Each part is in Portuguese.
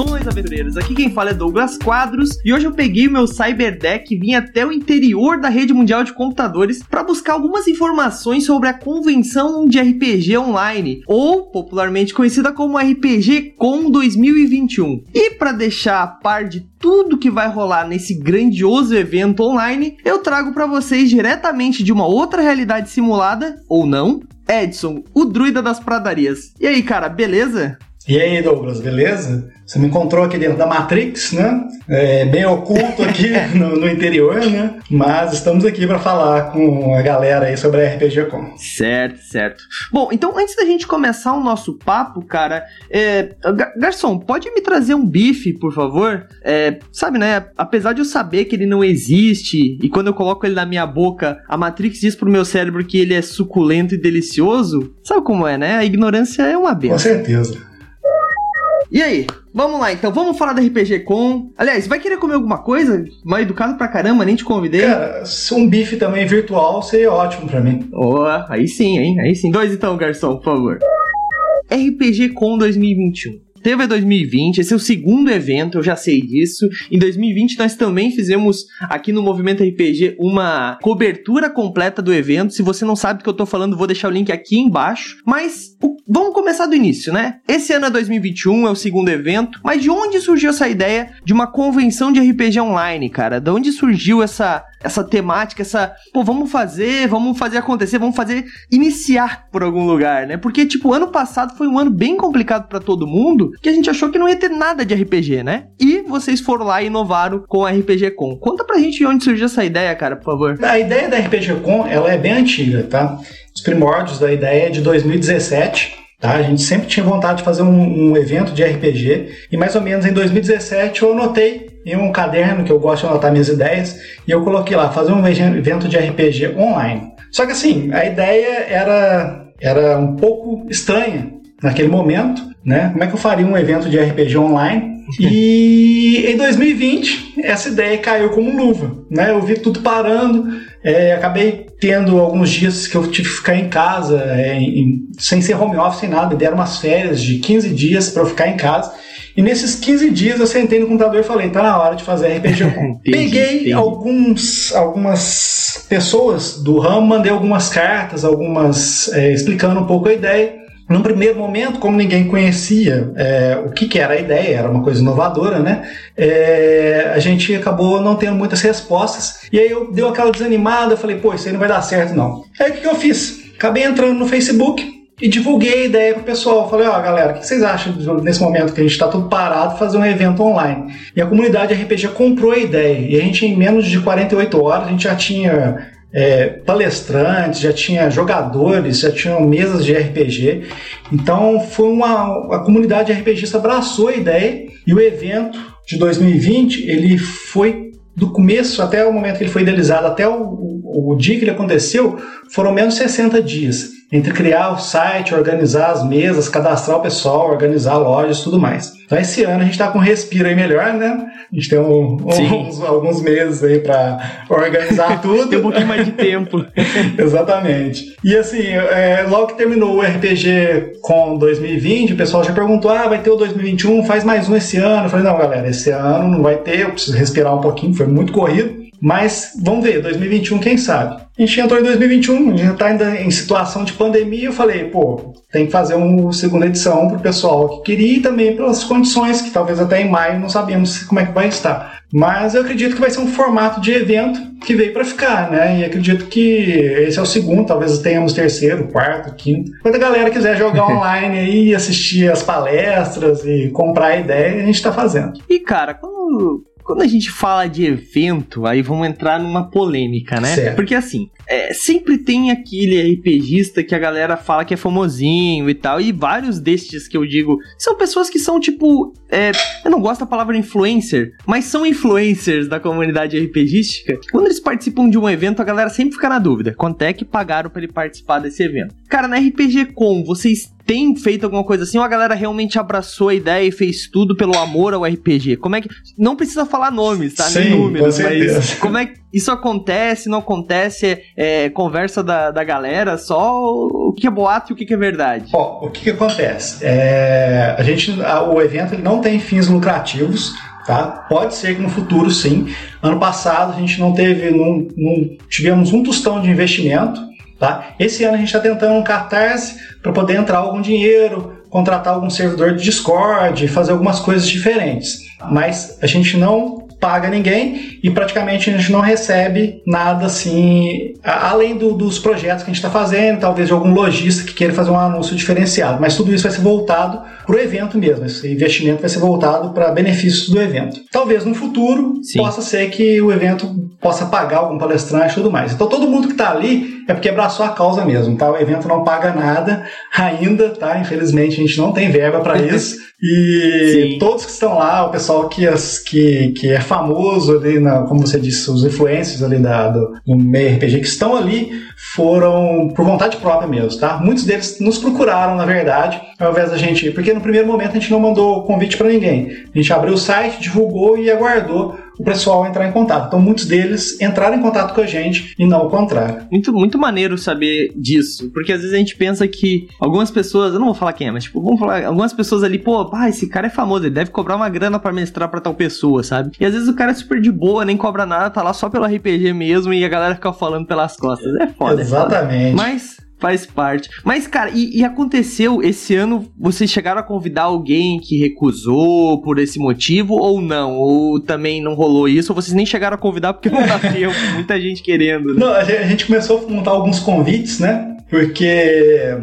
Saudações, aventureiros! Aqui quem fala é Douglas Quadros e hoje eu peguei o meu Cyberdeck e vim até o interior da rede mundial de computadores para buscar algumas informações sobre a convenção de RPG online, ou popularmente conhecida como RPG Com 2021. E para deixar a par de tudo que vai rolar nesse grandioso evento online, eu trago para vocês diretamente de uma outra realidade simulada, ou não, Edson, o druida das pradarias. E aí, cara, beleza? E aí, Douglas, beleza? Você me encontrou aqui dentro da Matrix, né? É, bem oculto aqui no, no, interior, né? Mas estamos aqui para falar com a galera aí sobre a RPG Com. Certo, certo. Bom, então antes da gente começar o nosso papo, cara, é, garçom, pode me trazer um bife, por favor? É, sabe, né? Apesar de eu saber que ele não existe e quando eu coloco ele na minha boca, a Matrix diz pro meu cérebro que ele é suculento e delicioso. Sabe como é, né? A ignorância é uma benção. Com certeza. E aí? Vamos lá, então. Vamos falar da RPG Com. Aliás, vai querer comer alguma coisa? Mal educado pra caramba, nem te convidei. Cara, um bife também virtual seria ótimo pra mim. Oh, aí sim, hein? Aí sim. Dois então, garçom, por favor. RPG Com 2021. Teve 2020, esse é o segundo evento, eu já sei disso. Em 2020 nós também fizemos aqui no Movimento RPG uma cobertura completa do evento. Se você não sabe do que eu tô falando, vou deixar o link aqui embaixo. Mas o, vamos começar do início, né? Esse ano é 2021, é o segundo evento. Mas de onde surgiu essa ideia de uma convenção de RPG online, cara? De onde surgiu essa essa temática, essa, pô, vamos fazer, vamos fazer acontecer, vamos fazer iniciar por algum lugar, né? Porque tipo, ano passado foi um ano bem complicado para todo mundo, que a gente achou que não ia ter nada de RPG, né? E vocês foram lá e inovaram com a RPG Com. Conta pra gente onde surgiu essa ideia, cara, por favor. A ideia da RPG Com, ela é bem antiga, tá? Os primórdios da ideia é de 2017. Tá? A gente sempre tinha vontade de fazer um, um, evento de RPG e mais ou menos em 2017 eu anotei em um caderno que eu gosto de anotar minhas ideias e eu coloquei lá fazer um evento de RPG online. Só que assim, a ideia era, era um pouco estranha naquele momento, né? Como é que eu faria um evento de RPG online? E em 2020 essa ideia caiu como luva, né? Eu vi tudo parando, é, acabei tendo alguns dias que eu tive que ficar em casa, é, em, sem ser home office, sem nada, deram umas férias de 15 dias para eu ficar em casa. E nesses 15 dias eu sentei no computador e falei, tá na hora de fazer RPG. Peguei entendi. alguns, algumas pessoas do ramo, mandei algumas cartas, algumas é, explicando um pouco a ideia. Num primeiro momento, como ninguém conhecia é, o que, que, era a ideia, era uma coisa inovadora, né? É, a gente acabou não tendo muitas respostas. E aí eu dei aquela desanimada, falei, pô, isso aí não vai dar certo, não. Aí o que, que eu fiz? Acabei entrando no Facebook, e divulguei a ideia pro pessoal. Falei, ó, oh, galera, o que vocês acham nesse momento que a gente está tudo parado fazer um evento online? E a comunidade RPG comprou a ideia. E a gente, em menos de 48 horas, a gente já tinha é, palestrantes, já tinha jogadores, já tinham mesas de RPG. Então foi uma a comunidade RPGista abraçou a ideia e o evento de 2020 ele foi do começo até o momento que ele foi idealizado até o, o, o dia que ele aconteceu foram menos de 60 dias entre criar o site, organizar as mesas, cadastrar o pessoal, organizar lojas e tudo mais. Então esse ano a gente está com um respiro aí melhor, né? A gente tem um, uns, alguns meses aí para organizar tudo. tem um pouquinho mais de tempo. Exatamente. E assim, é, logo que terminou o RPG com 2020, o pessoal já perguntou: ah, vai ter o 2021, faz mais um esse ano. Eu falei: não, galera, esse ano não vai ter, eu preciso respirar um pouquinho, foi muito corrido. Mas vamos ver, 2021, quem sabe? A gente entrou em 2021, a gente está ainda em situação de pandemia. Eu falei, pô, tem que fazer uma segunda edição para o pessoal que queria e também pelas condições, que talvez até em maio não sabemos como é que vai estar. Mas eu acredito que vai ser um formato de evento que veio para ficar, né? E acredito que esse é o segundo, talvez tenhamos terceiro, quarto, quinto. Quando a galera quiser jogar online aí, assistir as palestras e comprar a ideia, a gente está fazendo. E cara, quando quando a gente fala de evento, aí vamos entrar numa polêmica, né? Certo. Porque assim, é, sempre tem aquele RPGista que a galera fala que é famosinho e tal, e vários destes que eu digo são pessoas que são tipo. É, eu não gosto da palavra influencer, mas são influencers da comunidade RPGística. Quando eles participam de um evento, a galera sempre fica na dúvida: quanto é que pagaram para ele participar desse evento? Cara, na RPG Com, vocês tem feito alguma coisa assim ou a galera realmente abraçou a ideia e fez tudo pelo amor ao RPG? Como é que. Não precisa falar nomes, tá? Sim, Nem números, mas como é que isso acontece, não acontece? É, é, conversa da, da galera, só o que é boato e o que é verdade. Ó, o que, que acontece? É, a gente, a, o evento ele não tem fins lucrativos, tá? Pode ser que no futuro sim. Ano passado a gente não teve, não, não tivemos um tostão de investimento, tá? Esse ano a gente está tentando um catarse para poder entrar algum dinheiro, contratar algum servidor de Discord, fazer algumas coisas diferentes. Mas a gente não paga ninguém e praticamente a gente não recebe nada assim, além do, dos projetos que a gente está fazendo, talvez de algum lojista que queira fazer um anúncio diferenciado. Mas tudo isso vai ser voltado para o evento mesmo. Esse investimento vai ser voltado para benefícios do evento. Talvez no futuro Sim. possa ser que o evento possa pagar algum palestrante e tudo mais. Então todo mundo que está ali é porque abraçou a causa mesmo, tá? O evento não paga nada ainda, tá? Infelizmente a gente não tem verba para isso. E Sim. todos que estão lá, o pessoal que, que, que é famoso ali, na, como você disse, os influencers ali da, do, do RPG que estão ali, foram por vontade própria mesmo, tá? Muitos deles nos procuraram, na verdade, ao invés da gente. Porque no primeiro momento a gente não mandou convite para ninguém. A gente abriu o site, divulgou e aguardou o pessoal entrar em contato. Então muitos deles entraram em contato com a gente e não o contrário. Muito, muito maneiro saber disso, porque às vezes a gente pensa que algumas pessoas, eu não vou falar quem é, mas tipo, vamos falar, algumas pessoas ali, pô, pá, esse cara é famoso, ele deve cobrar uma grana para mestrar para tal pessoa, sabe? E às vezes o cara é super de boa, nem cobra nada, tá lá só pelo RPG mesmo e a galera fica falando pelas costas. É foda. Exatamente. É foda. Mas Faz parte. Mas, cara, e, e, aconteceu esse ano, vocês chegaram a convidar alguém que recusou por esse motivo ou não? Ou também não rolou isso? Ou vocês nem chegaram a convidar porque não dá tempo, muita gente querendo. Né? Não, a gente começou a montar alguns convites, né? Porque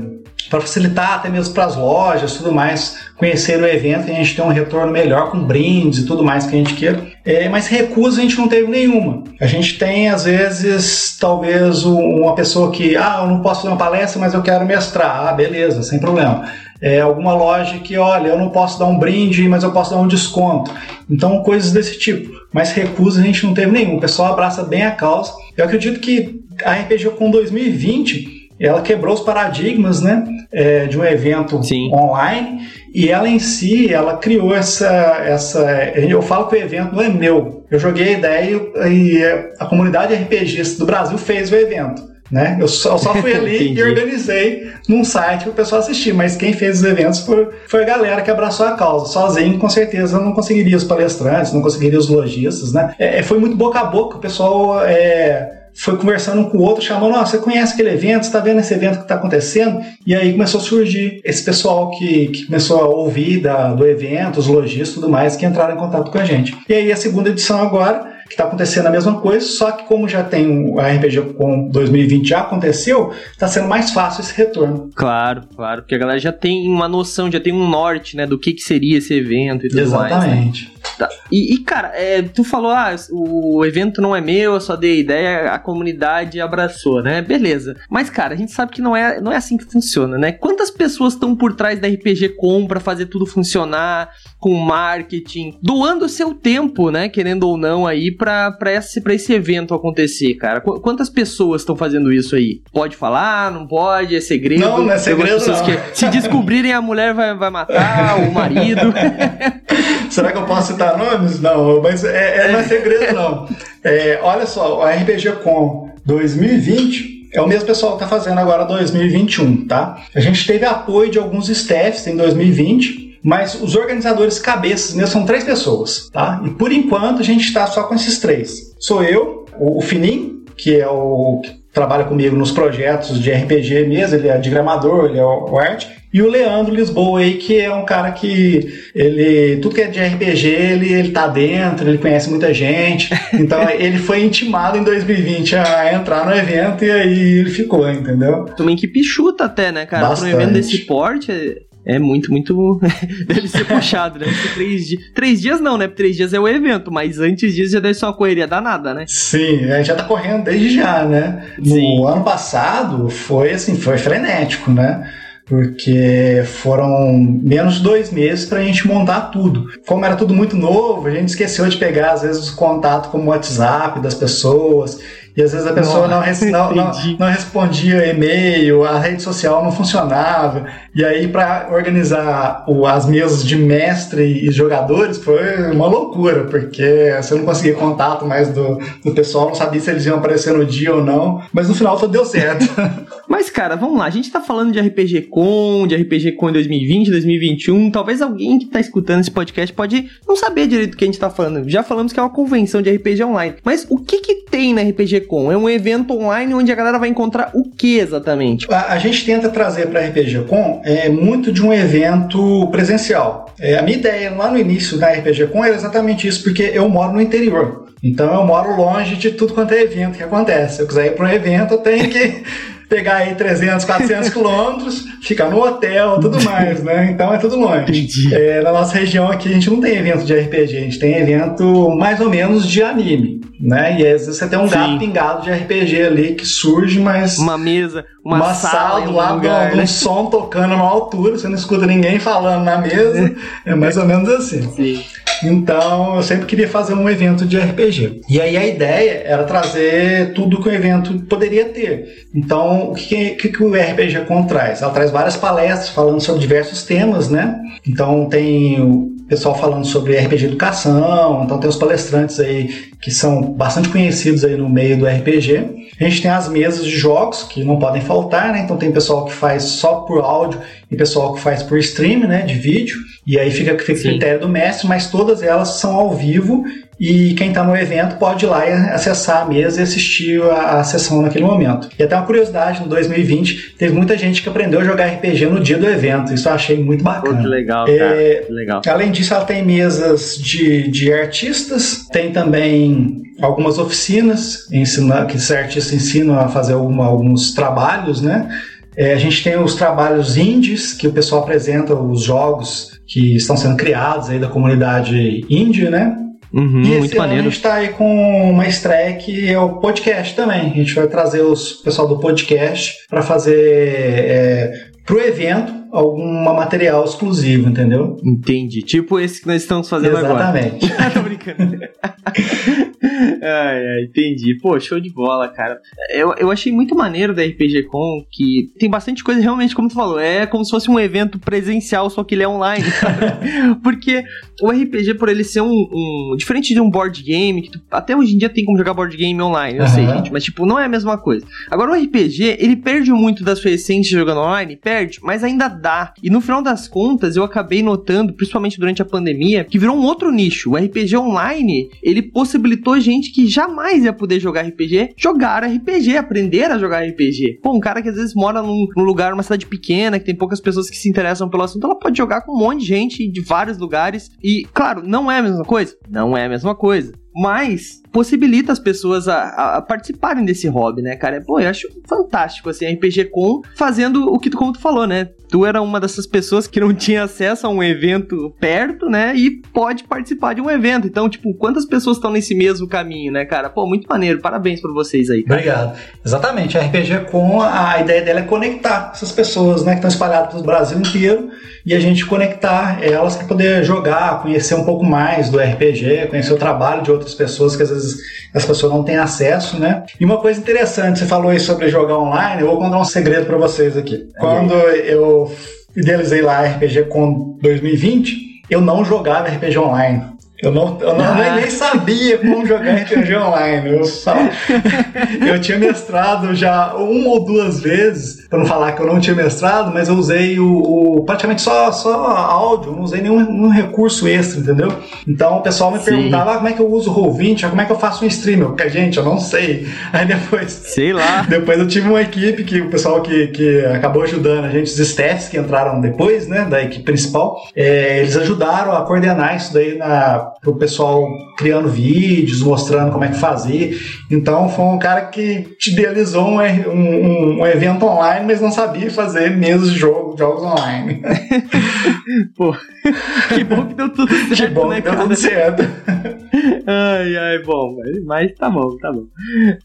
para facilitar até mesmo para as lojas tudo mais conhecer o evento e a gente ter um retorno melhor com brindes e tudo mais que a gente queira. É, mas recusa a gente não teve nenhuma. A gente tem, às vezes, talvez uma pessoa que, ah, eu não posso dar uma palestra, mas eu quero mestrar. Ah, beleza, sem problema. É, alguma loja que, olha, eu não posso dar um brinde, mas eu posso dar um desconto. Então, coisas desse tipo. Mas recusa a gente não teve nenhum. O pessoal abraça bem a causa. Eu acredito que a RPG com 2020 ela quebrou os paradigmas né, é, de um evento Sim. online e ela em si, ela criou essa, essa. Eu falo que o evento não é meu. Eu joguei a ideia e a comunidade RPGista do Brasil fez o evento. Né? Eu, só, eu só fui ali e organizei num site para o pessoal assistir, mas quem fez os eventos foi, foi a galera que abraçou a causa. Sozinho, com certeza, não conseguiria os palestrantes, não conseguiria os lojistas. Né? É, foi muito boca a boca, o pessoal. É, foi conversando um com o outro, chamando, oh, você conhece aquele evento, você está vendo esse evento que está acontecendo? E aí começou a surgir esse pessoal que, que começou a ouvir da, do evento, os lojistas e tudo mais, que entraram em contato com a gente. E aí a segunda edição agora que está acontecendo a mesma coisa, só que como já tem o RPG com 2020 já aconteceu, está sendo mais fácil esse retorno. Claro, claro, porque a galera já tem uma noção, já tem um norte, né, do que, que seria esse evento e tudo Exatamente. mais. Exatamente. Né? Tá. E, e, cara, é, tu falou, ah, o evento não é meu, eu só dei ideia, a comunidade abraçou, né? Beleza. Mas, cara, a gente sabe que não é, não é assim que funciona, né? Quantas pessoas estão por trás da RPG Com pra fazer tudo funcionar, com marketing, doando seu tempo, né? Querendo ou não, aí, pra, pra, esse, pra esse evento acontecer, cara? Qu quantas pessoas estão fazendo isso aí? Pode falar? Não pode? É segredo? Não, não é segredo, não. Que, se descobrirem, a mulher vai, vai matar, o marido. Será que eu posso citar nomes? Não, mas é, é não é segredo, não. É, olha só, o RPG Com 2020 é o mesmo pessoal que está fazendo agora 2021, tá? A gente teve apoio de alguns staffs em 2020, mas os organizadores cabeças mesmo são três pessoas, tá? E por enquanto a gente está só com esses três. Sou eu, o, Finim, que é o que trabalha comigo nos projetos de RPG mesmo, ele é diagramador, ele é o art, e o Leandro Lisboa aí, que é um cara que ele. Tudo que é de RPG, ele, ele tá dentro, ele conhece muita gente. Então ele foi intimado em 2020 a entrar no evento e aí ele ficou, entendeu? Também que pichuta até, né, cara? Bastante. Pra um evento desse porte, é muito, muito. deve ser puxado, ser três dias. Três dias não, né? Três dias é o evento, mas antes disso já deve ser uma correria danada, né? Sim, a gente já tá correndo desde já, né? Sim. No ano passado foi assim, foi frenético, né? Porque foram menos dois meses para a gente montar tudo. Como era tudo muito novo, a gente esqueceu de pegar, às vezes, o contato como o WhatsApp das pessoas. E às vezes a pessoa não, não, não, não, respondia e-mail, a rede social não funcionava. E aí, para organizar o, as mesas de mestre e jogadores, foi uma loucura, porque você não conseguia contato mais do, do pessoal, não sabia se eles iam aparecer no dia ou não. Mas no final tudo deu certo. Mas, cara, vamos lá. A gente tá falando de RPG Com, de RPG em 2020, 2021. Talvez alguém que tá escutando esse podcast pode não saber direito do que a gente tá falando. Já falamos que é uma convenção de RPG online. Mas o que que tem na RPG É um evento online onde a galera vai encontrar o que exatamente? A, a gente tenta trazer para RPG Com é muito de um evento presencial. É, a minha ideia lá no início da RPG Com era exatamente isso, porque eu moro no interior. Então eu moro longe de tudo quanto é evento que acontece. Se eu quiser ir para um evento, eu tenho que pegar aí 300, 400 quilômetros, ficar no hotel, tudo mais, né? Então é tudo longe. É, na nossa região aqui a gente não tem evento de RPG, a gente tem evento mais ou menos de anime, né? E às vezes você tem um Sim. gato pingado de RPG ali que surge, mas... Uma mesa, uma, uma sala, do lado lugar, um, né? um som tocando na altura, você não escuta ninguém falando na mesa, é mais ou menos assim. Sim. Então eu sempre queria fazer um evento de RPG. E aí a ideia era trazer tudo que o evento poderia ter. Então o que, que, que o RPG Con traz? Ela traz várias palestras falando sobre diversos temas, né? Então tem o pessoal falando sobre RPG Educação, então tem os palestrantes aí que são bastante conhecidos aí no meio do RPG. A gente tem as mesas de jogos que não podem faltar, né? Então tem pessoal que faz só por áudio e pessoal que faz por stream, né, de vídeo. E aí fica, fica critério do mestre, mas todas elas são ao vivo e quem está no evento pode ir lá e acessar a mesa e assistir a, a, sessão naquele momento. E até uma curiosidade, no 2020 teve muita gente que aprendeu a jogar RPG no dia do evento, isso eu achei muito bacana. Que legal, cara. É, que legal. Além disso, ela tem mesas de, de artistas, tem também algumas oficinas ensina, que esses artistas ensinam a fazer alguma, alguns trabalhos, né? É, a gente tem os trabalhos indies, que o pessoal apresenta os jogos que estão sendo criados aí da comunidade indie, né? Uhum, e esse ano a gente está aí com uma estreia que é o podcast também. A gente vai trazer os pessoal do podcast para fazer é, pro evento algum material exclusivo, entendeu? Entendi. Tipo esse que nós estamos fazendo Exatamente. agora. Exatamente. Tô brincando. ai, ai, entendi. Pô, show de bola, cara. Eu, eu achei muito maneiro da RPG Com que tem bastante coisa realmente, como tu falou, é como se fosse um evento presencial, só que ele é online. Porque o RPG, por ele ser um, um, Diferente de um board game, que tu, até hoje em dia tem como jogar board game online, eu uhum. sei, gente, mas tipo, não é a mesma coisa. Agora, o RPG, ele perde muito da sua essência jogando online, perde, mas ainda dá. E no final das contas, eu acabei notando, principalmente durante a pandemia, que virou um outro nicho. O RPG online, ele possibilitou gente que jamais ia poder jogar RPG, jogar RPG, aprender a jogar RPG. Pô, um cara que às vezes mora num, num lugar, numa cidade pequena, que tem poucas pessoas que se interessam pelo assunto, ela pode jogar com um monte de gente de vários lugares. E, claro, não é a mesma coisa? Não é a mesma coisa mas possibilita as pessoas a, a, participarem desse hobby, né, cara? Pô, eu acho fantástico, assim, RPG Com fazendo o que tu, como tu falou, né? Tu era uma dessas pessoas que não tinha acesso a um evento perto, né? E pode participar de um evento. Então, tipo, quantas pessoas estão nesse mesmo caminho, né, cara? Pô, muito maneiro. Parabéns pra vocês aí. Cara. Obrigado. Exatamente. A RPG Com, a ideia dela é conectar essas pessoas, né, que estão espalhadas pelo Brasil inteiro e a gente conectar elas para poder jogar, conhecer um pouco mais do RPG, conhecer o trabalho de outras pessoas que às vezes as pessoas não têm acesso, né? E uma coisa interessante, você falou aí sobre jogar online, eu vou contar um segredo para vocês aqui. Quando eu idealizei lá RPG com 2020, eu não jogava RPG online. Eu não, eu não ah. nem, sabia como jogar RPG online. Eu só. eu tinha mestrado já uma ou duas vezes, para não falar que eu não tinha mestrado, mas eu usei o, o praticamente só, só áudio, não usei nenhum, nenhum, recurso extra, entendeu? Então o pessoal me Sim. perguntava ah, como é que eu uso o Roll20, como é que eu faço um stream? Eu, gente, eu não sei. Aí depois. Sei lá. Depois eu tive uma equipe que o pessoal que, que acabou ajudando a gente, os staffs que entraram depois, né, da equipe principal, é, eles ajudaram a coordenar isso daí na o pessoal criando vídeos, mostrando como é que fazia. Então foi um cara que te idealizou um, um, um evento online, mas não sabia fazer de jogo, jogos online. Pô, que bom que deu tudo certo, que bom né, que deu tudo certo. ai, ai, bom, mas, mas, tá bom, tá bom.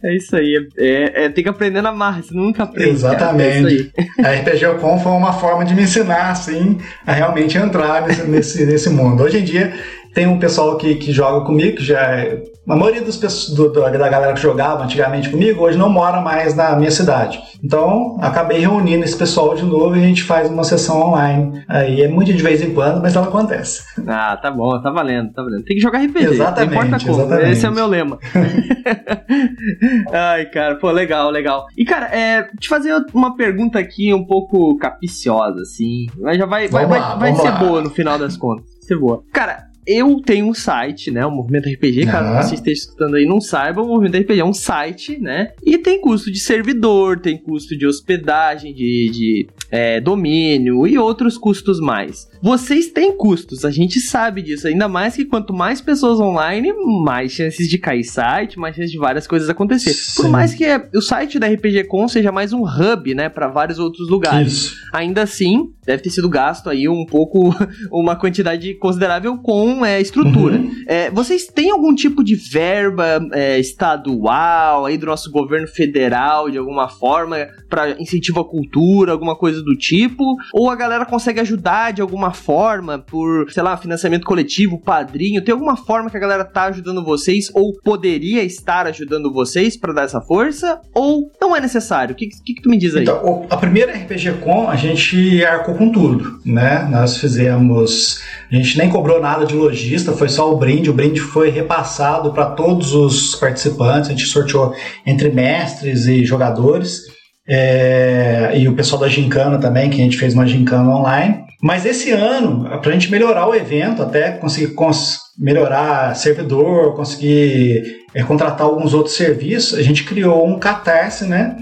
É isso aí, é, é, tem que aprender na marra, você nunca aprende. Exatamente. Cara, é a RPG Com foi uma forma de me ensinar, assim, a realmente entrar nesse, nesse, nesse mundo. Hoje em dia, Tem um pessoal que, que joga comigo, que já é a maioria dos, do, da galera que jogava antigamente comigo hoje não mora mais na minha cidade. Então, acabei reunindo esse pessoal de novo e a gente faz uma sessão online. Aí é muito de vez em quando, mas ela acontece. Ah, tá bom, tá valendo, tá valendo. Tem que jogar RPG. Exatamente. Não importa como. Exatamente. Esse é o meu lema. Ai, cara, pô, legal, legal. E, cara, é, te fazer uma pergunta aqui um pouco capiciosa, assim. Mas já vai, vai, lá, vai, vai ser lá. boa no final das contas. Vai ser boa. Cara, eu tenho um site, né? O Movimento RPG, caso Aham. você esteja escutando aí e não saiba, o Movimento RPG é um site, né? E tem custo de servidor, tem custo de hospedagem, de, de é, domínio e outros custos mais. Vocês têm custos, a gente sabe disso, ainda mais que quanto mais pessoas online, mais chances de cair site, mais chances de várias coisas acontecer. Por Sim. mais que é, o site da RPG Com seja mais um hub, né, para vários outros lugares. Isso. Ainda assim, deve ter sido gasto aí um pouco, uma quantidade considerável com é, estrutura. Uhum. É, vocês têm algum tipo de verba é, estadual aí do nosso governo federal, de alguma forma, para incentivo à cultura, alguma coisa do tipo? Ou a galera consegue ajudar de alguma forma por, sei lá, financiamento coletivo, padrinho? Tem alguma forma que a galera tá ajudando vocês ou poderia estar ajudando vocês para dar essa força? Ou não é necessário? O que, que, que tu me diz aí? Então, a primeira RPG Com, a gente arcou com tudo, né? Nós fizemos. A gente nem cobrou nada de lojista, foi só o brinde. O brinde foi repassado para todos os participantes. A gente sorteou entre mestres e jogadores. É, e o pessoal da Gincana também, que a gente fez uma Gincana online. Mas esse ano, para a gente melhorar o evento, até conseguir cons- melhorar servidor, conseguir é, contratar alguns outros serviços, a gente criou um catarse, né?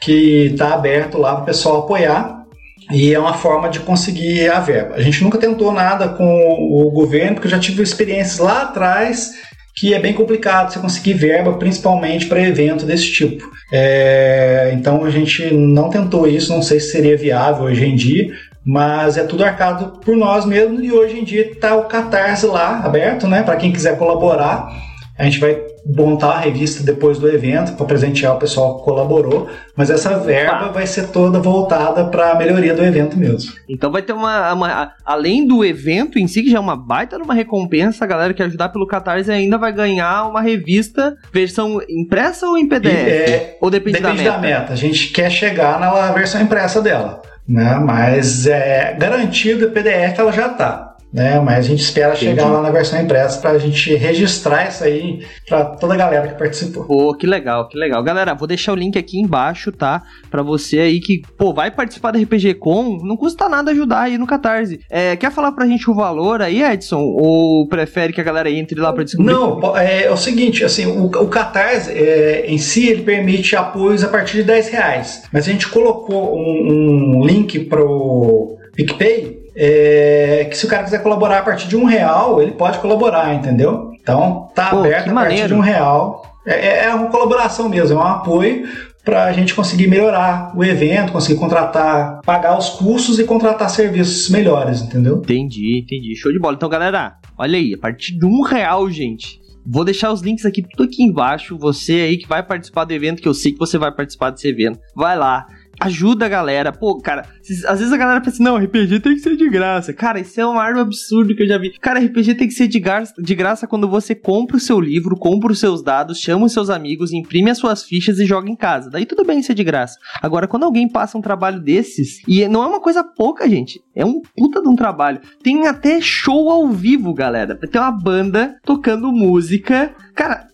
que está aberto lá para o pessoal apoiar e é uma forma de conseguir a verba. A gente nunca tentou nada com o governo, porque eu já tive experiências lá atrás que é bem complicado você conseguir verba, principalmente para evento desse tipo. É, então a gente não tentou isso, não sei se seria viável hoje em dia, mas é tudo arcado por nós mesmos e hoje em dia está o Catarse lá aberto, né, para quem quiser colaborar. A gente vai montar a revista depois do evento para presentear o pessoal que colaborou, mas essa verba vai ser toda voltada para a melhoria do evento mesmo. Então vai ter uma, uma- Além do evento em si, que já é uma baita numa recompensa, a galera que ajudar pelo Catarse ainda vai ganhar uma revista, versão impressa ou em PDF? E, é, ou depende, Depende da da meta? meta. A gente quer chegar na versão impressa dela, né? Mas é garantido PDF ela já tá. Né, mas a gente espera Entendi. chegar lá na versão impressa para a gente registrar isso aí para toda a galera que participou. Pô, que legal, que legal. Galera, vou deixar o link aqui embaixo, tá? Pra você aí que, pô, vai participar da RPG Com, não custa nada ajudar aí no Catarse. É, quer falar pra gente o valor aí, Edson? Ou prefere que a galera entre lá pra descobrir? Não, é, é o seguinte, assim, o, o Catarse é, em si ele permite apoios a partir de 10 reais. Mas a gente colocou um, um link pro PicPay é, que se o cara quiser colaborar a partir de um real, ele pode colaborar, entendeu? Então tá Pô, aberto a partir de um real. É, é- é uma colaboração mesmo, é um apoio para a gente conseguir melhorar o evento, conseguir contratar, pagar os custos e contratar serviços melhores, entendeu? Entendi, entendi. Show de bola. Então, galera, olha aí, a partir de um real, gente. Vou deixar os links aqui, tudo aqui embaixo. Você aí que vai participar do evento, que eu sei que você vai participar desse evento. Vai lá. Ajuda a galera. Pô, cara, às vezes a galera pensa, não, RPG tem que ser de graça. Cara, isso é um ar absurdo que eu já vi. Cara, RPG tem que ser de graça, de graça quando você compra o seu livro, compra os seus dados, chama os seus amigos, imprime as suas fichas e joga em casa. Daí tudo bem ser de graça. Agora, quando alguém passa um trabalho desses, e não é uma coisa pouca, gente, é um puta de um trabalho. Tem até show ao vivo, galera. Tem uma banda tocando música. Cara,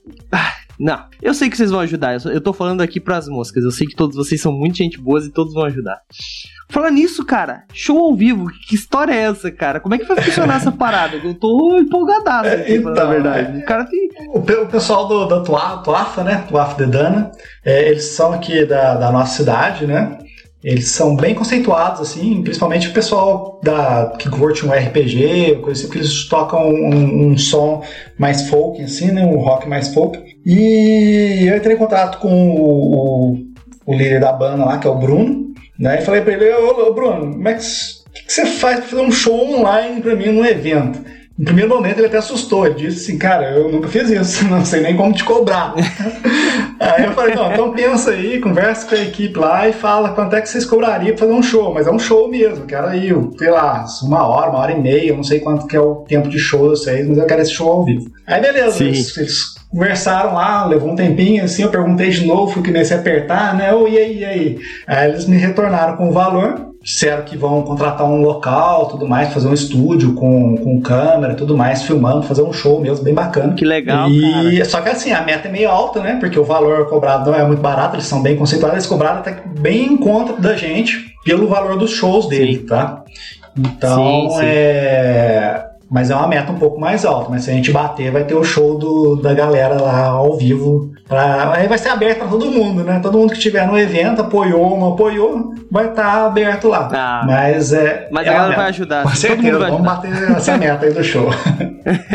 não. Eu sei que vocês vão ajudar. Eu, tô falando aqui pras moscas. Eu sei que todos vocês são muito gente boas e todos vão ajudar. Falando nisso, cara, show ao vivo, que história é essa, cara? Como é que vai funcionar essa parada? Eu tô empolgadaço aqui, pra Então, verdade. O cara tem. O, pe- o pessoal do, da Tua- Tuafa, né? Tuafa de Dana, é, eles são aqui da, da nossa cidade, né? Eles são bem conceituados, assim, principalmente o pessoal da, que curte um RPG, coisa assim, porque eles tocam um, um som mais folk, assim, né? Um rock mais folk. E eu entrei em contato com o, o, o líder da banda lá, que é o Bruno, né? E falei pra ele, ô, ô, Bruno, como é que, que que você faz pra fazer um show online pra mim num evento? No primeiro momento ele até assustou, ele disse assim, cara, eu nunca fiz isso, não sei nem como te cobrar. aí eu falei, não, então pensa aí, conversa com a equipe lá e fala quanto é que vocês cobrariam pra fazer um show, mas é um show mesmo, quero aí, sei lá, uma hora, uma hora e meia, eu não sei quanto que é o tempo de show de vocês, mas eu quero esse show ao vivo. Aí beleza, eles, eles, conversaram lá, levou um tempinho assim, eu perguntei de novo, fui comecei a apertar, né, oh, e aí, e aí? Aí eles me retornaram com o valor, disseram que vão contratar um local, tudo mais, fazer um estúdio com, com câmera, tudo mais, filmando, fazer um show mesmo, bem bacana. Que legal, e, cara. Só que assim, a meta é meio alta, né? Porque o valor cobrado não é muito barato, eles são bem conceituados, eles cobraram até bem em conta da gente pelo valor dos shows dele, sim. tá? Então, sim, sim. é mas é uma meta um pouco mais alta. Mas se a gente bater, vai ter o show do, da galera lá ao vivo. Pra, aí vai ser aberto para todo mundo, né? Todo mundo que estiver no evento, apoiou ou não apoiou, vai estar tá aberto lá. Ah, mas é. Mas é a galera vai ajudar. Com certeza, vamos bater essa meta aí do show.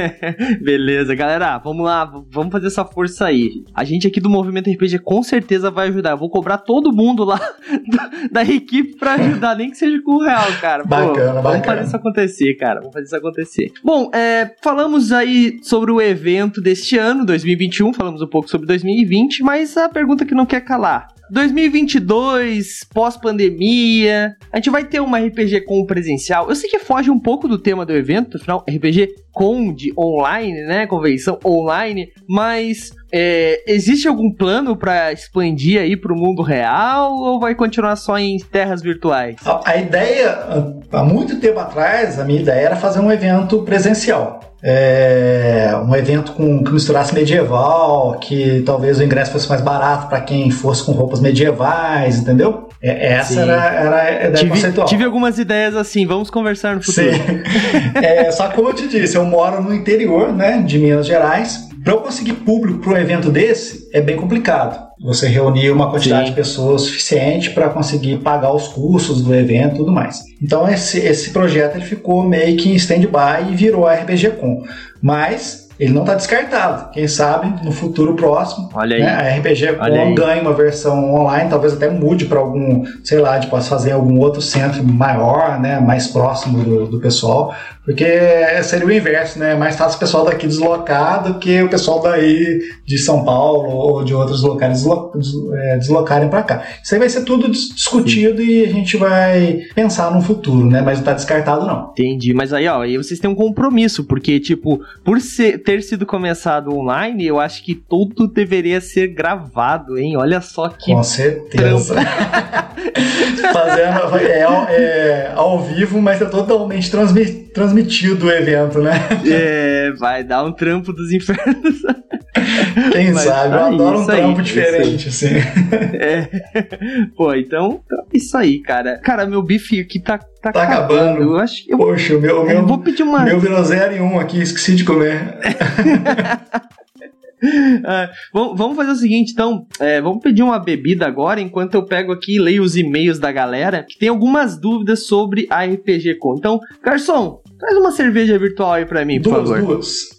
Beleza, galera, vamos lá, vamos fazer essa força aí. A gente aqui do Movimento RPG com certeza vai ajudar. Eu vou cobrar todo mundo lá da equipe para ajudar, nem que seja com o real, cara. Pô, bacana, vamos bacana. fazer isso acontecer, cara. Vamos fazer isso acontecer. Bom, é, falamos aí sobre o evento deste ano, 2021, falamos um pouco sobre 2020, mas a pergunta que não quer calar. 2022, pós-pandemia, a gente vai ter uma RPG com presencial. Eu sei que foge um pouco do tema do evento, afinal, RPG com de online, né? Convenção online, mas é, existe algum plano para expandir aí para o mundo real ou vai continuar só em terras virtuais? A, ideia, há muito tempo atrás, a minha ideia era fazer um evento presencial. É, um evento com, que misturasse medieval, que talvez o ingresso fosse mais barato para quem fosse com roupas medievais, entendeu? É, essa era, era a ideia tive, conceitual. Tive algumas ideias assim, vamos conversar no futuro. Sim. é, só como eu te disse, eu moro no interior né, de Minas Gerais. Para eu conseguir público para um evento desse é bem complicado. Você reunir uma quantidade Sim. de pessoas suficiente para conseguir pagar os custos do evento e tudo mais. Então esse, esse projeto ele ficou meio que em stand-by e virou a RPG Com. Mas ele não está descartado. Quem sabe no futuro próximo, Olha aí. Né, a RPG Com ganhe uma versão online, talvez até mude para algum, sei lá, de fazer algum outro centro maior, né, mais próximo do, do pessoal, porque seria o inverso, né? É mais fácil o pessoal daqui deslocar do que o pessoal daí de São Paulo ou de outros locais é, deslocarem para cá. Isso aí vai ser tudo discutido Sim. e a gente vai pensar no futuro, né? Mas não tá descartado, não. Entendi. Mas aí, ó, aí vocês têm um compromisso, porque, tipo, por ser, ter sido começado online, eu acho que tudo deveria ser gravado, hein? Olha só que. Com certeza. Fazendo é, é, ao vivo, mas é totalmente transmitido transmitido o evento, né? É, vai dar um trampo dos infernos. Quem Mas sabe, tá eu adoro um trampo aí, diferente, assim. É. Pô, então, então, isso aí, cara. Cara, meu bife aqui tá, tá, tá acabando. acabando. Eu acho que eu, Poxa, meu, meu, vou pedir uma... meu virou 0 e 1 um aqui, esqueci de comer. Ah, vamos fazer o seguinte, então. É, vamos pedir uma bebida agora, enquanto eu pego aqui e leio os e-mails da galera, que tem algumas dúvidas sobre a RPG Com. Então, garçom, Traz uma cerveja virtual aí pra mim, duas, por favor. Duas.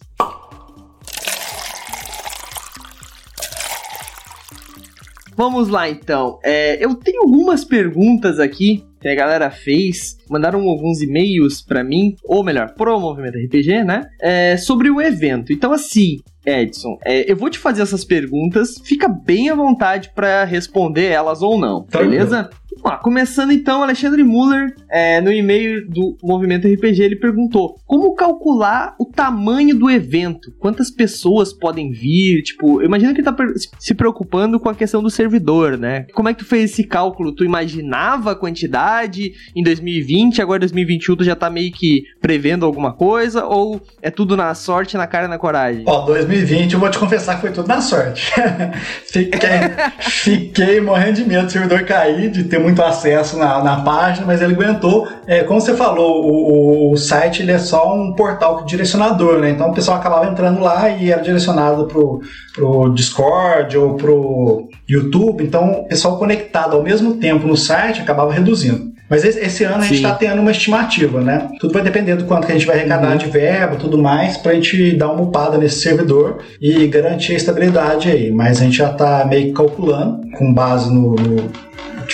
Vamos lá então. É, eu tenho algumas perguntas aqui que a galera fez, mandaram alguns e-mails para mim, ou melhor, pro Movimento RPG, né? É, sobre o evento. Então, assim, Edson, é, eu vou te fazer essas perguntas, fica bem à vontade para responder elas ou não, beleza? Ah, começando então, Alexandre Muller, é, no e-mail do Movimento RPG, ele perguntou como calcular o tamanho do evento, quantas pessoas podem vir, tipo, eu imagino que ele tá se preocupando com a questão do servidor, né? Como é que tu fez esse cálculo? Tu imaginava a quantidade em 2020, agora 2021 tu já tá meio que prevendo alguma coisa, ou é tudo na sorte, na cara e na coragem? Ó, 2020 eu vou te confessar que foi tudo na sorte. fiquei, fiquei morrendo de medo do servidor cair, de ter muito acesso na, na página, mas ele aguentou. É, como você falou, o, o, site ele é só um portal direcionador, né? Então o pessoal acabava entrando lá e era direcionado pro, pro Discord ou pro YouTube. Então o pessoal conectado ao mesmo tempo no site acabava reduzindo. Mas esse, ano a gente está tendo uma estimativa, né? Tudo vai depender do quanto que a gente vai arrecadar uhum. de verba tudo mais, para a gente dar uma upada nesse servidor e garantir a estabilidade aí. Mas a gente já está meio que calculando, com base no, no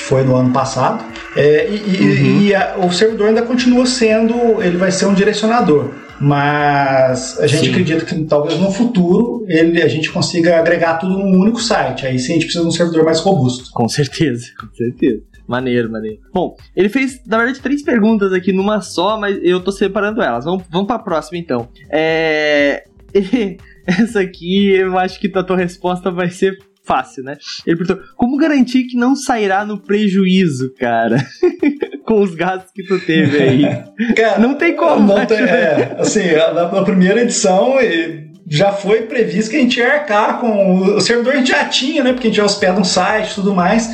foi no ano passado. É, e, uhum. e a, o servidor ainda continua sendo, ele vai ser um direcionador. mas a gente Sim. acredita que talvez no futuro ele, a gente consiga agregar tudo num único site. Aí sim a gente precisa de um servidor mais robusto. Com certeza, com certeza. Maneiro, maneiro. Bom, ele fez, na verdade, três perguntas aqui numa só, mas eu tô separando elas. Vamos, vamos pra próxima, então. É... Essa aqui, eu acho que a tua resposta vai ser fácil, né? Ele perguntou: como garantir que não sairá no prejuízo, cara? Com os gastos que tu teve aí. cara, não tem como. Não tem, é, assim, na, na primeira edição já foi previsto que a gente ia arcar com. O servidor a gente já tinha, né? Porque a gente já hospeda um site e tudo mais.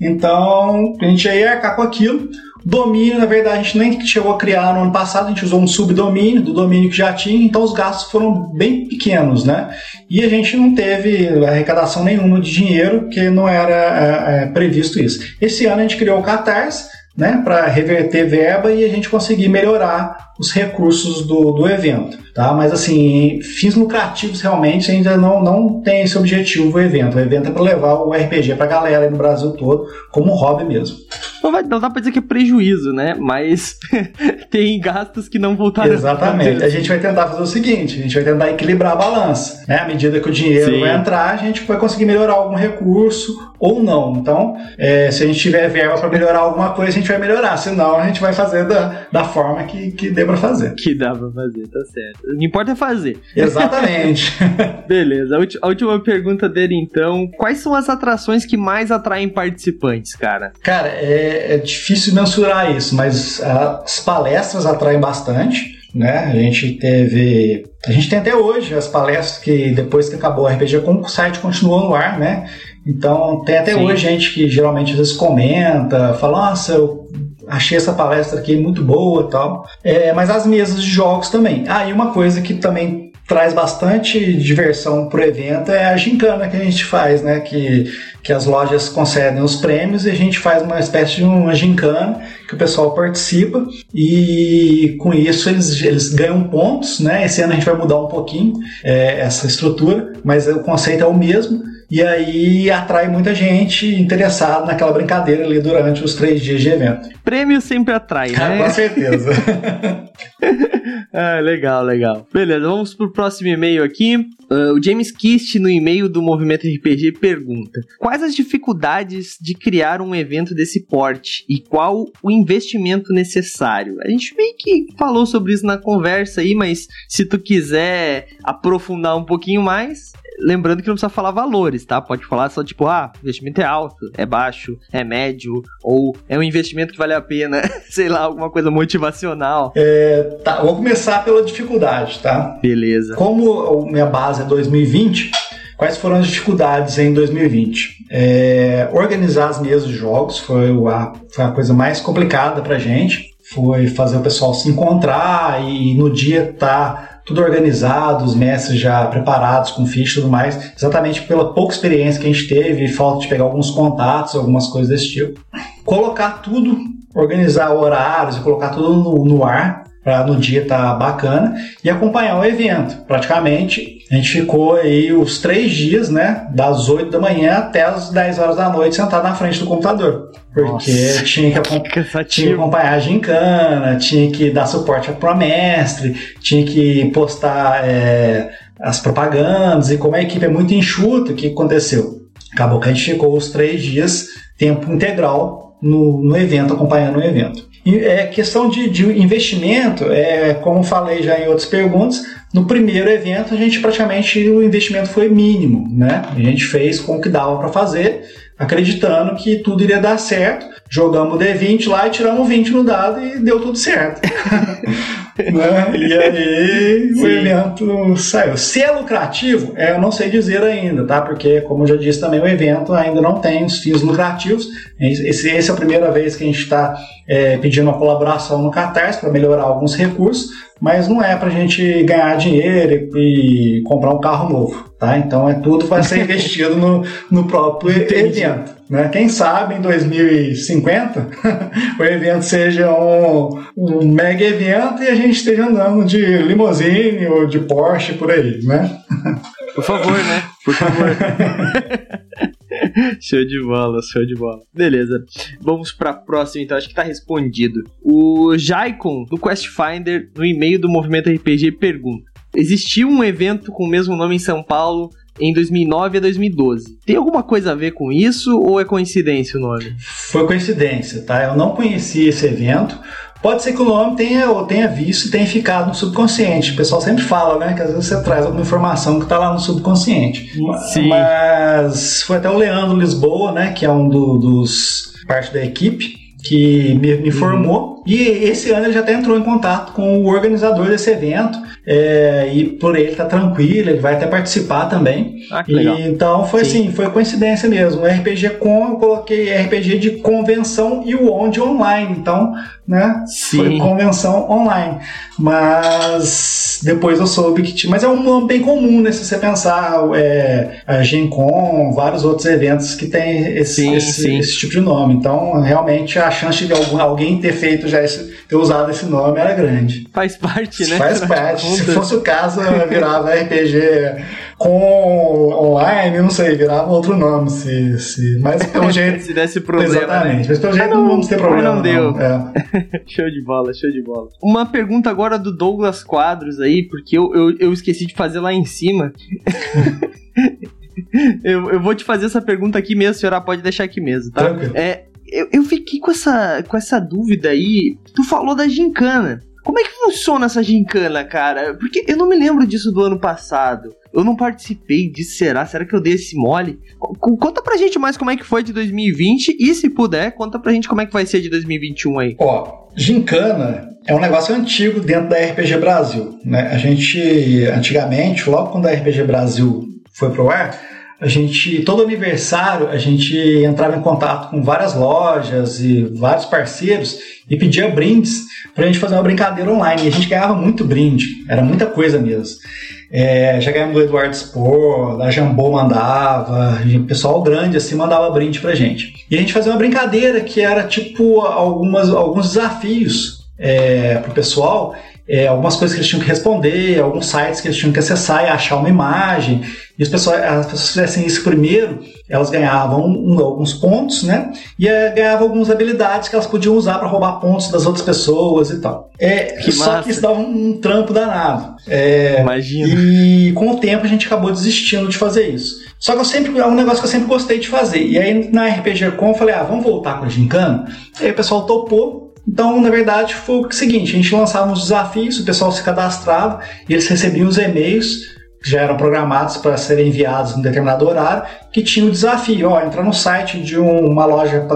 Então, a gente ia arcar com aquilo. Domínio, na verdade, a gente nem chegou a criar no ano passado, a gente usou um subdomínio do domínio que já tinha, então os gastos foram bem pequenos, né? E a gente não teve arrecadação nenhuma de dinheiro, porque não era é, é, previsto isso. Esse ano a gente criou o Catarse, né, para reverter verba e a gente conseguir melhorar os recursos do, do evento, tá? Mas assim, fins lucrativos realmente ainda não, não tem esse objetivo o evento. O evento é para levar o RPG para a galera no Brasil todo, como hobby mesmo. Não, vai, não dá para dizer que é prejuízo, né? Mas tem gastos que não voltaram. Exatamente. A gente vai tentar fazer o seguinte: a gente vai tentar equilibrar a balança. Né? À medida que o dinheiro Sim. vai entrar, a gente vai conseguir melhorar algum recurso ou não. Então, é, se a gente tiver verba para melhorar alguma coisa, a gente vai melhorar. Senão, a gente vai fazer da, da forma que, que dê para fazer. Que dá para fazer, tá certo. O que importa é fazer. Exatamente. Beleza. A, a última pergunta dele, então: quais são as atrações que mais atraem participantes, cara? Cara, é, é difícil mensurar isso, mas as palestras atraem bastante. Né? A gente teve. A gente tem até hoje as palestras que depois que acabou o RPG, como o site continuou no ar, né? Então tem até Sim. hoje gente que geralmente às vezes comenta, fala, nossa, eu achei essa palestra aqui muito boa e tal. É, mas as mesas de jogos também. Ah, e uma coisa que também traz bastante diversão pro evento é a gincana que a gente faz, né? Que, que as lojas concedem os prêmios e a gente faz uma espécie de uma gincana que o pessoal participa e com isso eles, eles ganham pontos, né? Esse ano a gente vai mudar um pouquinho é, essa estrutura, mas o conceito é o mesmo e aí atrai muita gente interessada naquela brincadeira ali durante os três dias de evento. Prêmio sempre atrai, né? com certeza. ah, legal, legal. Beleza, vamos pro próximo e-mail aqui. Uh, o James Kist, no e-mail do Movimento RPG, pergunta: Quais as dificuldades de criar um evento desse porte e qual o investimento necessário? A gente meio que falou sobre isso na conversa aí, mas se tu quiser aprofundar um pouquinho mais, lembrando que não precisa falar valores, tá? Pode falar só tipo, ah, investimento é alto, é baixo, é médio, ou é um investimento que vale a pena, sei lá, alguma coisa motivacional. É, tá, vou começar pela dificuldade, tá? Beleza. Como minha base é 2020, Quais foram as dificuldades em 2020? É, organizar as mesas de jogos foi a, foi a coisa mais complicada para gente. Foi fazer o pessoal se encontrar e no dia estar tá tudo organizado, os mestres já preparados com ficha e tudo mais, exatamente pela pouca experiência que a gente teve falta de pegar alguns contatos, algumas coisas desse tipo. Colocar tudo, organizar horários colocar tudo no, no ar para no dia estar tá bacana e acompanhar o evento. Praticamente a gente ficou aí os três dias, né, das 8 da manhã até as 10 horas da noite sentado na frente do computador. Porque Nossa, tinha, que, que tinha que acompanhar a gincana, tinha que dar suporte para o mestre, tinha que postar é, as propagandas e como a equipe é muito enxuta, o que aconteceu? Acabou que a gente ficou os três dias, tempo integral, no, no evento, acompanhando o evento. É questão de, de investimento, é, como falei já em outras perguntas, no primeiro evento a gente praticamente o investimento foi mínimo, né? A gente fez com o que dava para fazer, acreditando que tudo iria dar certo. Jogamos D20 lá e tiramos 20 no dado e deu tudo certo. né? E aí Sim. o evento saiu. Se é lucrativo, é, eu não sei dizer ainda, tá? Porque, como eu já disse também, o evento ainda não tem os fins lucrativos. Esse, essa é a primeira vez que a gente está é, pedindo uma colaboração no Catarse para melhorar alguns recursos, mas não é para a gente ganhar dinheiro e, e, comprar um carro novo, tá? Então é tudo vai ser investido no, no próprio evento. Né? Quem sabe em 2050 o evento seja um, um mega evento e a gente esteja andando de limousine ou de Porsche por aí, né? Por favor, né? Por favor. show de bola, show de bola. Beleza. Vamos pra próxima, então. Acho que tá respondido. O Jaicon, do Quest Finder, no e-mail do Movimento RPG, pergunta: Existiu um evento com o mesmo nome em São Paulo em 2009 a 2012. Tem alguma coisa a ver com isso ou é coincidência o nome? Foi coincidência, tá? Eu não conhecia esse evento. Pode ser que o nome tenha, ou tenha visto e tenha ficado no subconsciente. O pessoal sempre fala, né? Que às vezes você traz alguma informação que está lá no subconsciente. Sim. Mas foi até o Leandro Lisboa, né? Que é um do, dos parte da equipe que me, me formou. Uhum. E esse ano ele já até entrou em contato com o organizador desse evento. É, e por ele tá tranquilo, ele vai até participar também. Ah. E, então foi Sim. assim, foi coincidência mesmo. O RPG com, eu coloquei RPG de convenção e o onde online. Então, né? Sim. Foi convenção online. Mas depois eu soube que tinha. Mas é um nome bem comum, né? Se você pensar, é, a Gen Con, vários outros eventos que tem esse, sim, esse, sim. esse tipo de nome. Então, realmente, a chance de algum, alguém ter feito já ter usado esse nome era grande. Faz parte, né? Faz parte. Se fosse o caso, virava RPG com online, não sei, virava outro nome. Se, se, mas pelo jeito. se desse problema. Exatamente. Mas pelo jeito não, não vamos ter problema. Mas não deu. Não. É. show de bola, show de bola. Uma pergunta agora do Douglas Quadros aí, porque eu, eu, eu esqueci de fazer lá em cima. eu, eu vou te fazer essa pergunta aqui mesmo, senhora pode deixar aqui mesmo, tá? Tranquilo. É, eu, eu fiquei com essa, com essa dúvida aí. Tu falou da gincana. Como é que funciona essa gincana, cara? Porque eu não me lembro disso do ano passado. Eu não participei disso, será? Será que eu dei esse mole? Conta pra gente mais como é que foi de 2020 e, se puder, conta pra gente como é que vai ser de 2021 aí. Ó, gincana é um negócio antigo dentro da RPG Brasil, né? A gente, antigamente, logo quando a RPG Brasil foi pro ar, a gente, todo aniversário, a gente entrava em contato com várias lojas e vários parceiros e pedia brindes para a gente fazer uma brincadeira online. E a gente ganhava muito brinde, era muita coisa mesmo. É, já ganhamos do Eduardo Spor, da Jambô mandava, o pessoal grande assim mandava brinde pra gente. E a gente fazia uma brincadeira que era tipo algumas, alguns desafios é, pro pessoal é, algumas coisas que eles tinham que responder, alguns sites que eles tinham que acessar e achar uma imagem. E as pessoas, as pessoas fizessem isso primeiro, elas ganhavam um, alguns pontos, né? E é, ganhavam algumas habilidades que elas podiam usar para roubar pontos das outras pessoas e tal. É, que só massa. que isso dava um, um trampo danado. É, Imagina. E com o tempo a gente acabou desistindo de fazer isso. Só que eu sempre, é um negócio que eu sempre gostei de fazer. E aí na RPG Com eu falei, ah, vamos voltar com a Gincana? E aí o pessoal topou então, na verdade, foi o seguinte: a gente lançava uns desafios, o pessoal se cadastrava e eles recebiam os e-mails que já eram programados para serem enviados em determinado horário, que tinha o desafio, ó, entrar no site de uma loja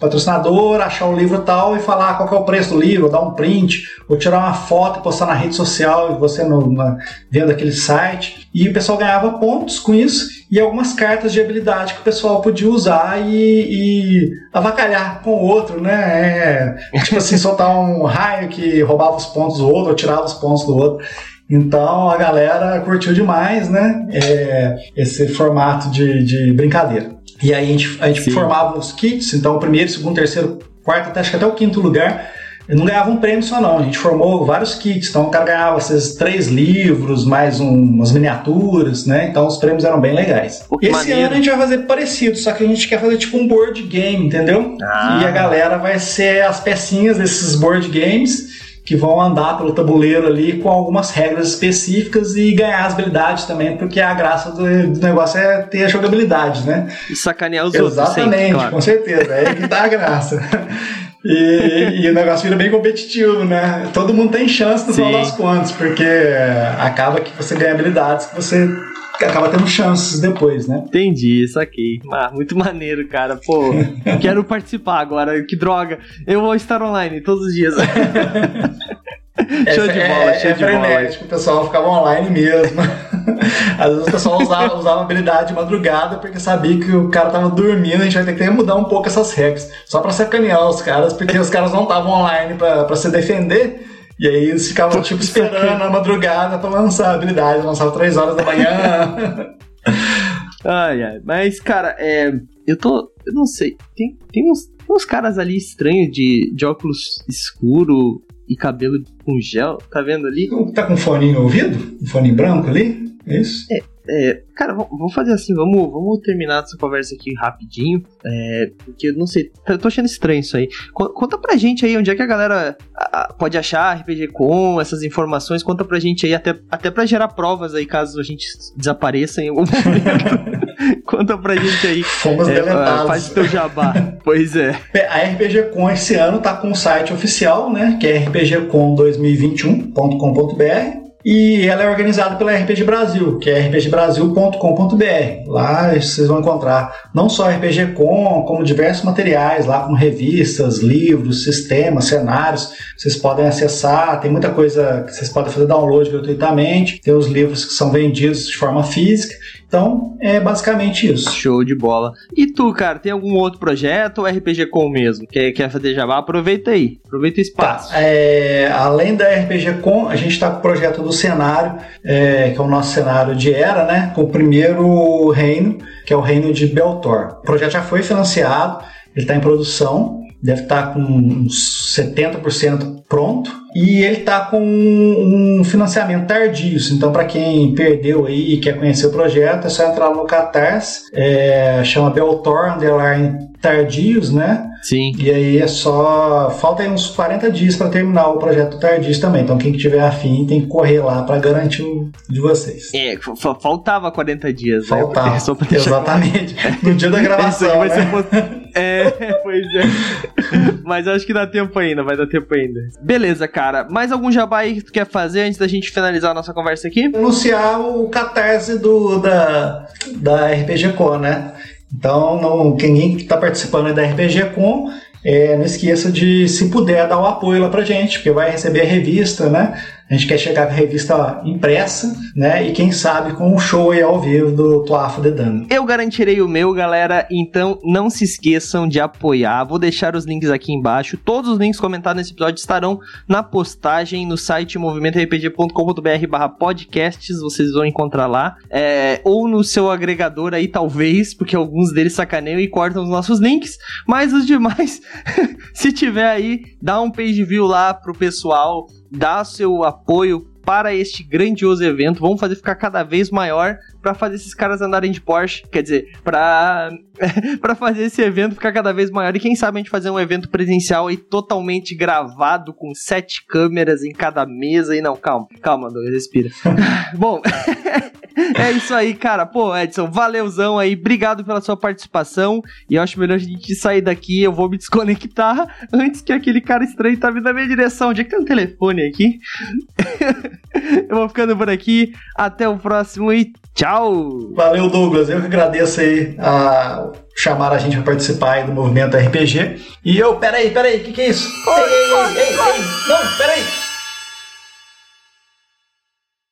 patrocinadora, achar o livro tal e falar qual é o preço do livro, dar um print, ou tirar uma foto e postar na rede social e você no, na, vendo aquele site. E o pessoal ganhava pontos com isso e algumas cartas de habilidade que o pessoal podia usar e, e avacalhar com o outro, né? É, tipo assim, soltar um raio que roubava os pontos do outro ou tirava os pontos do outro. Então a galera curtiu demais, né? É, esse formato de, de brincadeira. E aí a gente, a gente formava os kits, então o primeiro, segundo, terceiro, quarto, até, acho que até o quinto lugar não ganhava um prêmio só não, a gente formou vários kits, então o cara ganhava esses três livros, mais um, umas miniaturas, né? Então os prêmios eram bem legais. Pô, Esse maneiro. ano a gente vai fazer parecido, só que a gente quer fazer tipo um board game, entendeu? Ah. E a galera vai ser as pecinhas desses board games que vão andar pelo tabuleiro ali com algumas regras específicas e ganhar as habilidades também, porque a graça do, do negócio é ter a jogabilidade, né? E sacanear os Exatamente, outros. Exatamente, claro. com certeza. É aí que dá a graça. E, e, o negócio vira bem competitivo, né? Todo mundo tem chance no final das contas, porque acaba que você ganha habilidades que você acaba tendo chances depois, né? Entendi, isso aqui. Ah, muito maneiro, cara. Pô, quero participar agora. Que droga. Eu vou estar online todos os dias. show de bola, é, show é de bola. O pessoal ficava online mesmo. Às vezes o pessoal usava, usava habilidade de madrugada porque sabia que o cara tava dormindo, a gente vai ter que mudar um pouco essas regras. Só pra sacanear os caras, porque os caras não estavam online pra, pra se defender. E aí eles ficavam, tipo, esperando a madrugada pra lançar a habilidade. Lançava 3 horas da manhã. ai, ai. Mas, cara, é, eu tô. Eu não sei. Tem, tem, uns, tem uns caras ali estranhos de, de óculos escuro e cabelo com gel. Tá vendo ali? Tá com fone no ouvido? Um fone branco ali? É isso? É, É, cara, vamos fazer assim, vamos, vamos terminar essa conversa aqui rapidinho, é, porque eu não sei, eu tô achando estranho isso aí. Conta pra gente aí onde é que a galera pode achar RPG com essas informações, conta pra gente aí, até, até pra gerar provas aí, caso a gente desapareça em algum momento. Conta pra gente aí. Fomos é, deletados. Faz o teu jabá. pois é. A RPG Com esse ano tá com um site oficial, né? Que é rpgcom2021.com.br e ela é organizada pela RPG Brasil, que é rpgbrasil.com.br. Lá vocês vão encontrar não só RPG Com, como diversos materiais lá, como revistas, livros, sistemas, cenários. Vocês podem acessar, tem muita coisa que vocês podem fazer download gratuitamente. Tem os livros que são vendidos de forma física então, é basicamente isso. Show de bola. E tu, cara, tem algum outro projeto ou RPG Com mesmo? Quer, quer fazer Java? Aproveita aí. Aproveita o espaço. Tá. É, além da RPG Com, a gente está com o projeto do cenário, é, que é o nosso cenário de era, né? Com o primeiro reino, que é o reino de Beltor. O projeto já foi financiado, ele está em produção deve estar tá com uns 70% pronto e ele está com um financiamento tardio. Então, para quem perdeu aí e quer conhecer o projeto, é só entrar no Catarse, é, chama Beltor Underline Tardios, né? Sim. E aí é só. Falta aí uns 40 dias para terminar o projeto Tardios também. Então, quem tiver afim tem que correr lá para garantir o de vocês. É, faltava 40 dias. Né? Faltava. Né? Exatamente. No dia da gravação. né? Ser... É, pois é. Mas acho que dá tempo ainda, vai dar tempo ainda. Beleza, cara. Mais algum jabá aí que tu quer fazer antes da gente finalizar a nossa conversa aqui? Anunciar o catarse do, da, da RPG Co, né? Então, não, quem está participando da RPG Com, é, não esqueça de, se puder, dar o apoio lá pra gente, porque vai receber a revista, né? A gente quer chegar com a revista impressa, né? E quem sabe com um show aí ao vivo do Tuafa de Dano. Eu garantirei o meu, galera. Então não se esqueçam de apoiar. Vou deixar os links aqui embaixo. Todos os links comentados nesse episódio estarão na postagem no site movimentorpg.com.br barra podcasts. Vocês vão encontrar lá. É, ou no seu agregador aí, talvez, porque alguns deles sacaneiam e cortam os nossos links. Mas os demais, se tiver aí, dá um page view lá pro pessoal dá seu apoio para este grandioso evento. Vamos fazer ficar cada vez maior para fazer esses caras andarem de Porsche, quer dizer, para para fazer esse evento ficar cada vez maior e quem sabe a gente fazer um evento presencial aí totalmente gravado com sete câmeras em cada mesa e não, calma, calma, respira. Bom, é isso aí, cara. Pô, Edson, valeuzão aí, obrigado pela sua participação e eu acho melhor a gente sair daqui, eu vou me desconectar antes que aquele cara estranho tá vindo na minha direção. Onde é que tem um telefone aqui? eu vou ficando por aqui, até o próximo e Tchau! Valeu, Douglas. Eu que agradeço aí a chamar a gente para participar aí do movimento RPG. E eu, peraí, peraí, o que, que é isso? Ei, ei, ei, ei, ei, não, peraí!